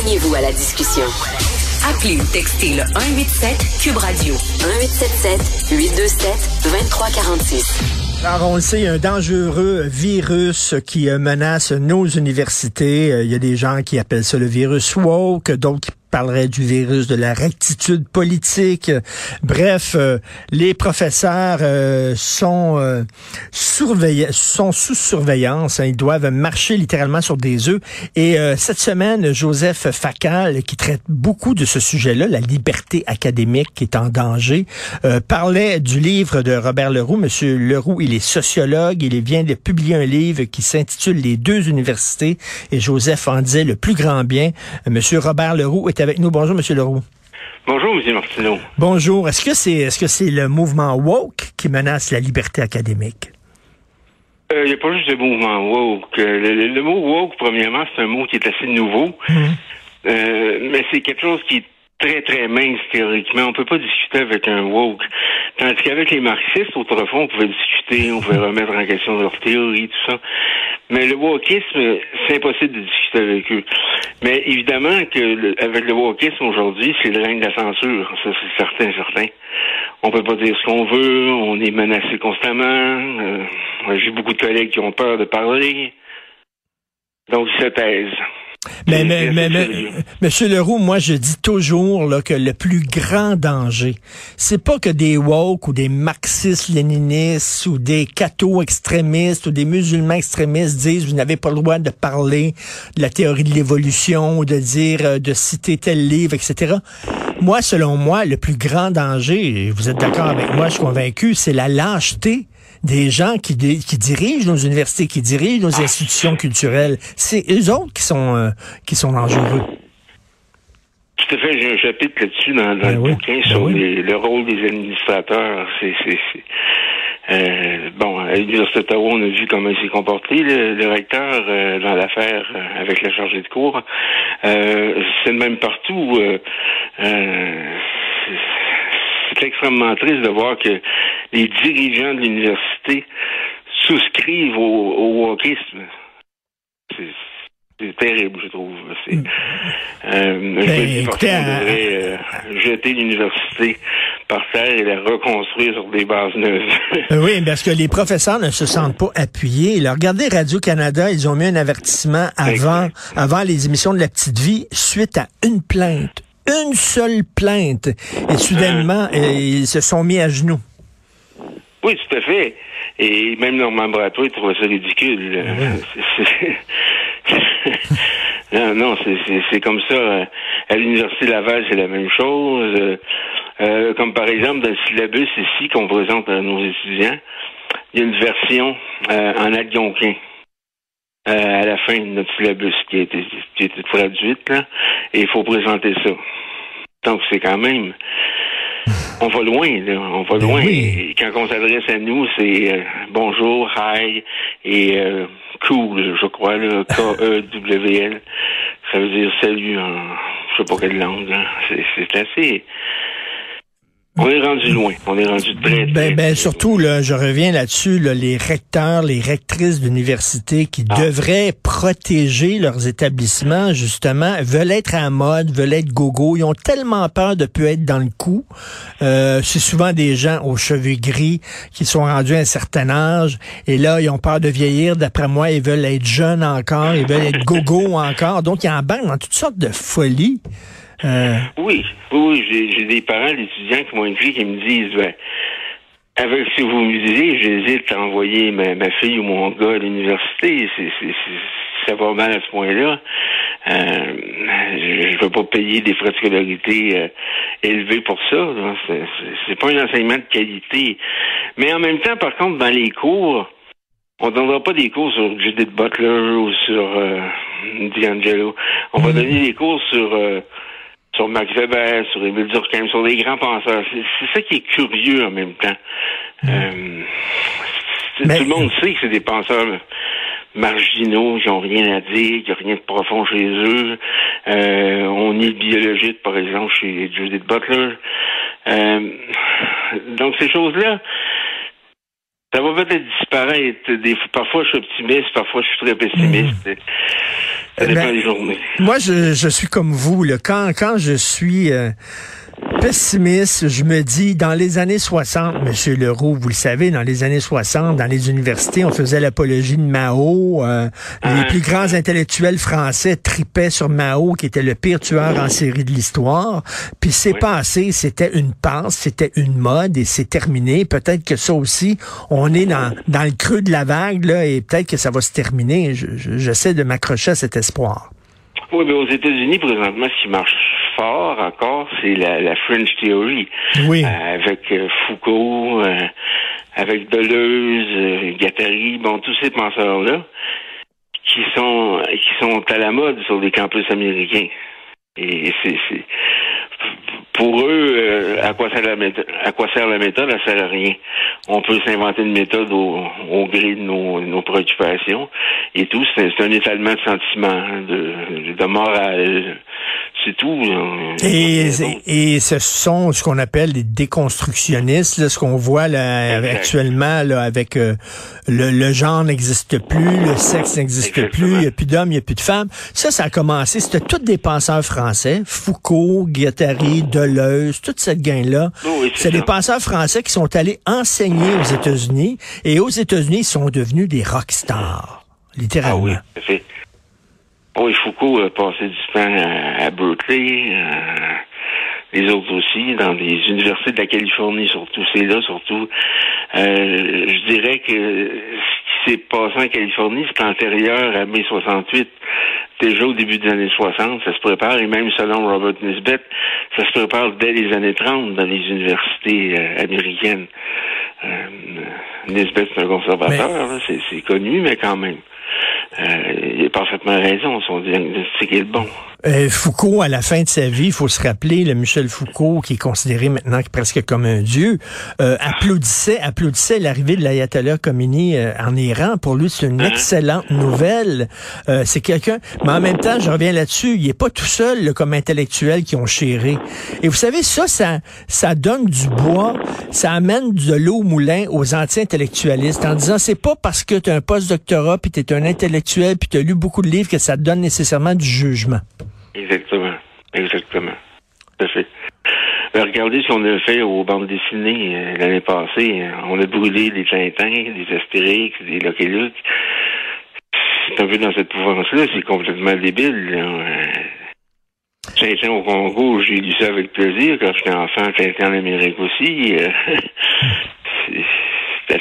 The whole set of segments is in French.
Joignez-vous à la discussion. Appelez ou textez le 187 Cube Radio 1877 827 2346. Alors, on le sait, il y a un dangereux virus qui euh, menace nos universités. Euh, il y a des gens qui appellent ça le virus woke, d'autres qui parlerait du virus de la rectitude politique. Bref, euh, les professeurs euh, sont euh, sont sous surveillance. Hein. ils doivent marcher littéralement sur des œufs. Et cette semaine, Joseph Facal, qui traite beaucoup de ce sujet-là, la liberté académique qui est en danger, parlait du livre de Robert Leroux. Monsieur Leroux, il est sociologue. Il vient de publier un livre qui s'intitule Les deux universités. Et Joseph en disait le plus grand bien. Monsieur Robert Leroux est avec nous. Bonjour, M. Leroux. Bonjour, M. Martineau. Bonjour. Est-ce que c'est est-ce que c'est le mouvement woke qui menace la liberté académique? Il euh, n'y a pas juste le mouvement woke. Euh, le, mot woke, premièrement, c'est un mot qui est assez nouveau. Mhm. Euh, mais c'est quelque chose qui est très, très mince théoriquement. On peut pas discuter avec un woke. Tandis qu'avec les marxistes, autrefois, on pouvait discuter, on pouvait remettre en question leur théorie, tout ça. Mais le wokisme, c'est impossible de discuter avec eux. Mais évidemment que avec le wokisme aujourd'hui, c'est le règne de la censure. Ça, c'est certain, certain. On peut pas dire ce qu'on veut, on est menacé constamment. Euh, j'ai beaucoup de collègues qui ont peur de parler. Donc, ils se taisent. Mais, mais, mais, Monsieur Leroux, moi, je dis toujours là, que le plus grand danger, c'est pas que des woke ou des marxistes-léninistes ou des cathos extrémistes ou des musulmans extrémistes disent vous n'avez pas le droit de parler de la théorie de l'évolution ou de dire, euh, de citer tel livre, etc. Moi, selon moi, le plus grand danger, et vous êtes d'accord avec moi, je suis convaincu, c'est la lâcheté des gens qui, qui dirigent nos universités, qui dirigent nos institutions culturelles. C'est eux autres qui sont, euh, qui sont dangereux. Tout à fait, j'ai un chapitre là-dessus dans, dans ben le bouquin ben sur le rôle des administrateurs. C'est, euh, bon, à l'Université d'Ottawa, on a vu comment il s'est comporté, le, recteur, euh, dans l'affaire euh, avec la chargée de cours. c'est même partout c'est extrêmement triste de voir que les dirigeants de l'université souscrivent au, au wokisme. C'est terrible, je trouve. C'est, mm. euh, ben, devrait euh, jeter l'université par terre et la reconstruire sur des bases neuves. Euh, oui, parce que les professeurs ne se sentent pas appuyés. regardez Radio-Canada, ils ont mis un avertissement avant, avant les émissions de La Petite Vie suite à une plainte une seule plainte. Et soudainement, euh, ils se sont mis à genoux. Oui, tout à fait. Et même Normand Bratois, il trouvait ça ridicule. non, non, c'est comme ça. À l'Université Laval, c'est la même chose. Euh, comme par exemple, dans le syllabus ici qu'on présente à nos étudiants, il y a une version euh, en algonquin. À la fin de notre syllabus qui a été, qui a été traduite, là, et il faut présenter ça. Donc, c'est quand même. On va loin, là. On va ben loin. Et quand on s'adresse à nous, c'est euh, bonjour, hi et euh, cool, je crois, là. K-E-W-L. Ça veut dire salut en je sais pas quelle langue, C'est assez. On est rendu loin. On est rendu très, ben, ben, surtout, là, je reviens là-dessus, les recteurs, les rectrices d'université qui ah. devraient protéger leurs établissements, justement, veulent être à mode, veulent être gogo. Ils ont tellement peur de plus être dans le coup. Euh, c'est souvent des gens aux cheveux gris qui sont rendus à un certain âge. Et là, ils ont peur de vieillir. D'après moi, ils veulent être jeunes encore. Ils veulent être gogo encore. Donc, ils embarquent dans toutes sortes de folies. Euh. Oui, oui, j'ai des parents d'étudiants qui m'ont écrit qui me disent ben, avec ce que vous me disiez, j'hésite à envoyer ma, fille ou mon gars à l'université. C'est, ça va mal à ce point-là. Euh, je ne veux pas payer des frais de scolarité euh, élevés pour ça. C'est, pas un enseignement de qualité. Mais en même temps, par contre, dans les cours, on ne donnera pas des cours sur Judith Butler ou sur euh, D'Angelo. On va mm. donner des cours sur sur Max Weber, sur Émile Durkheim, sur les grands penseurs. C'est ça qui est curieux en même temps. Euh, tout le monde sait que c'est des penseurs marginaux, qui n'ont rien à dire, qui n'ont rien de profond chez eux. Euh, on est biologiste, par exemple, chez Judith Butler. Euh, donc ces choses-là, ça va peut-être disparaître. Des, parfois, je suis optimiste, parfois, je suis très pessimiste. Mm. Ça dépend Ben, des journées. Moi, je, je suis comme vous. Là. Quand, quand je suis euh, pessimiste, je me dis, dans les années 60, Monsieur Leroux, vous le savez, dans les années 60, dans les universités, on faisait l'apologie de Mao. euh, Les plus grands intellectuels français tripaient sur Mao, qui était le pire tueur en série de l'histoire. Puis c'est Oui. passé, c'était une passe, c'était une mode et c'est terminé. Peut-être que ça aussi, on est dans, dans le creux de la vague, là, et peut-être que ça va se terminer. Je- je- J'essaie de m'accrocher à cet espoir. Oui, mais aux États-Unis, présentement, ce qui marche fort encore, c'est la, la French Theory. Oui. Euh, avec euh, Foucault, euh, avec Deleuze, Guattari, bon, tous ces penseurs-là, qui sont qui sont à la mode sur les campus américains. Et c'est- pour eux, euh, à quoi sert la méthode À quoi sert la méthode? Elle sert à rien. On peut s'inventer une méthode au, au gré de nos, nos préoccupations et tout. C'est un étalement de sentiments, de, de morale. C'est tout. Et, ce sont ce qu'on appelle les déconstructionnistes, là, ce qu'on voit là, actuellement là, avec euh, le, le genre n'existe plus, le sexe n'existe plus, il n'y a plus d'hommes, il n'y a plus de femmes. Ça, ça a commencé, c'était tous des penseurs français, Foucault, Guattari, Deleuze, toute cette gang-là. Oh oui, c'est des penseurs français qui sont allés enseigner aux États-Unis, et aux États-Unis, ils sont devenus des rockstars, Ah littéralement. oui, à fait. Oui, Foucault a passé du temps à, à Berkeley, euh, les autres aussi, dans des universités de la Californie surtout. C'est là surtout. Euh, je dirais que ce qui s'est passé en Californie, c'est antérieur à mai 68. Déjà au début des années 60, ça se prépare, et même selon Robert Nisbet, ça se prépare dès les années 30 dans les universités euh, américaines. Euh, Nisbet, c'est un conservateur, c'est connu, mais quand même. Euh, il a parfaitement raison, son diagnostic est le bon. Euh, Foucault, à la fin de sa vie, il faut se rappeler, le Michel Foucault, qui est considéré maintenant presque comme un dieu, euh, applaudissait, applaudissait l'arrivée de l'ayatollah Khomeini euh, en Iran. Pour lui, c'est une excellente nouvelle. Euh, c'est quelqu'un, mais en même temps, je reviens là-dessus, il est pas tout seul là, comme intellectuel qui ont chéré. Et vous savez, ça, ça, ça donne du bois, ça amène de l'eau au moulin aux anti-intellectualistes en disant, c'est pas parce que tu as un post-doctorat puis tu es un intellectuel puis tu as lu beaucoup de livres que ça donne nécessairement du jugement. Exactement. Exactement. Tout fait. Ben, regardez ce qu'on a fait aux bandes dessinées euh, l'année passée. On a brûlé des Tintins, des Astérix, des Lucky Luke. C'est un peu dans cette mouvance-là, c'est complètement débile. Euh, Tintin au Congo, j'ai lu ça avec plaisir quand j'étais enfant, Tintin en Amérique aussi. Euh,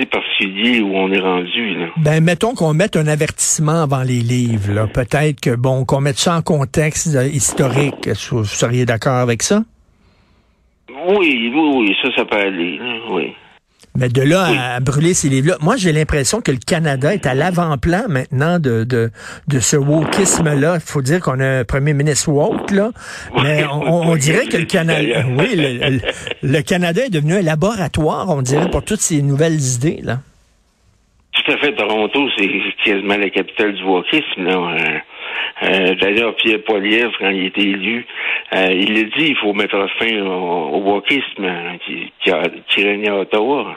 assez particulier où on est rendu. Là. Ben, mettons qu'on mette un avertissement avant les livres. là. Peut-être que, bon, qu'on mette ça en contexte euh, historique. Est-ce que Vous seriez d'accord avec ça? Oui, oui, oui, ça, ça peut aller. oui. Mais de là Oui. à brûler ces livres-là, moi j'ai l'impression que le Canada est à l'avant-plan maintenant de, de, de ce wokisme-là. Il faut dire qu'on a un premier ministre woke, là. Mais on, on- dirait que le Canada, oui, le, le- le Canada est devenu un laboratoire, on dirait, pour toutes ces nouvelles idées, là. Tout à fait. Toronto, c'est quasiment la capitale du wokisme. Là. Euh, euh, D'ailleurs, Pierre Poilievre, quand il était élu, euh, il a dit il faut mettre fin au, au wokisme hein, qui, qui, a, qui régnait à Ottawa.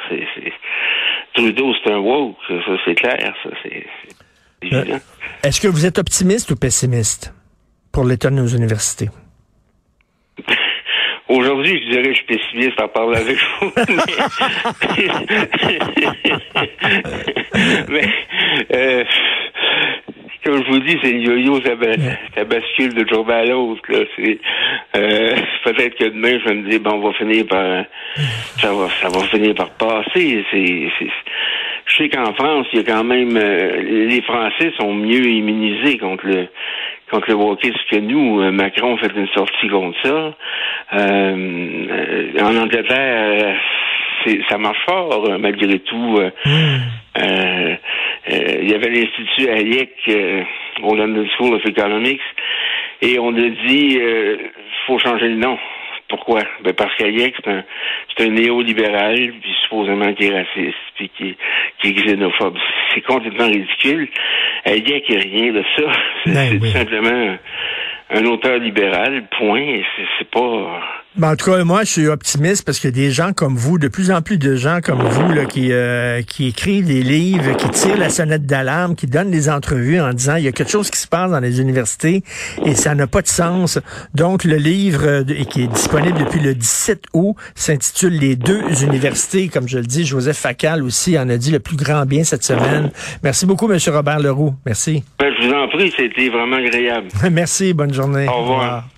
Trudeau, c'est un woke, ça c'est clair, ça c'est c'est évident. Est-ce que vous êtes optimiste ou pessimiste pour l'état de nos universités? Aujourd'hui, je dirais que je suis pessimiste en parlant avec vous. Mais, mais, euh, comme je vous dis, c'est le yo-yo, ça, ba- ça bascule de jour à l'autre. là. C'est euh, peut-être que demain, je vais me dire, bon, on va finir par ça va ça va finir par passer. C'est, c'est- je sais qu'en France, il y a quand même euh, les Français sont mieux immunisés contre le contre le wokisme que nous. Euh, Macron fait une sortie contre ça. Euh, euh, en Angleterre, c'est, ça marche fort malgré tout. Euh, il y avait l'Institut Hayek euh, au London School of Economics et on a dit euh, faut changer le nom. Pourquoi? Ben parce qu'Hayek, c'est un, c'est un néolibéral, puis supposément qui est raciste, puis qui, qui est xénophobe. C'est complètement ridicule. Hayek n'est rien de ça. C'est, Ben c'est oui. tout simplement un, un auteur libéral, point. C'est pas Ben, en tout cas, moi, je suis optimiste parce que des gens comme vous, de plus en plus de gens comme vous, là, qui, euh, qui écrivent des livres, qui tirent la sonnette d'alarme, qui donnent des entrevues en disant il y a quelque chose qui se passe dans les universités et ça n'a pas de sens. Donc, le livre euh, qui est disponible depuis le 17 août s'intitule Les deux universités. Comme je le dis, Joseph Facal aussi en a dit le plus grand bien cette semaine. Merci beaucoup, M. Robert Leroux. Merci. Ben, je vous en prie, c'était vraiment agréable. Merci, bonne journée. Au revoir.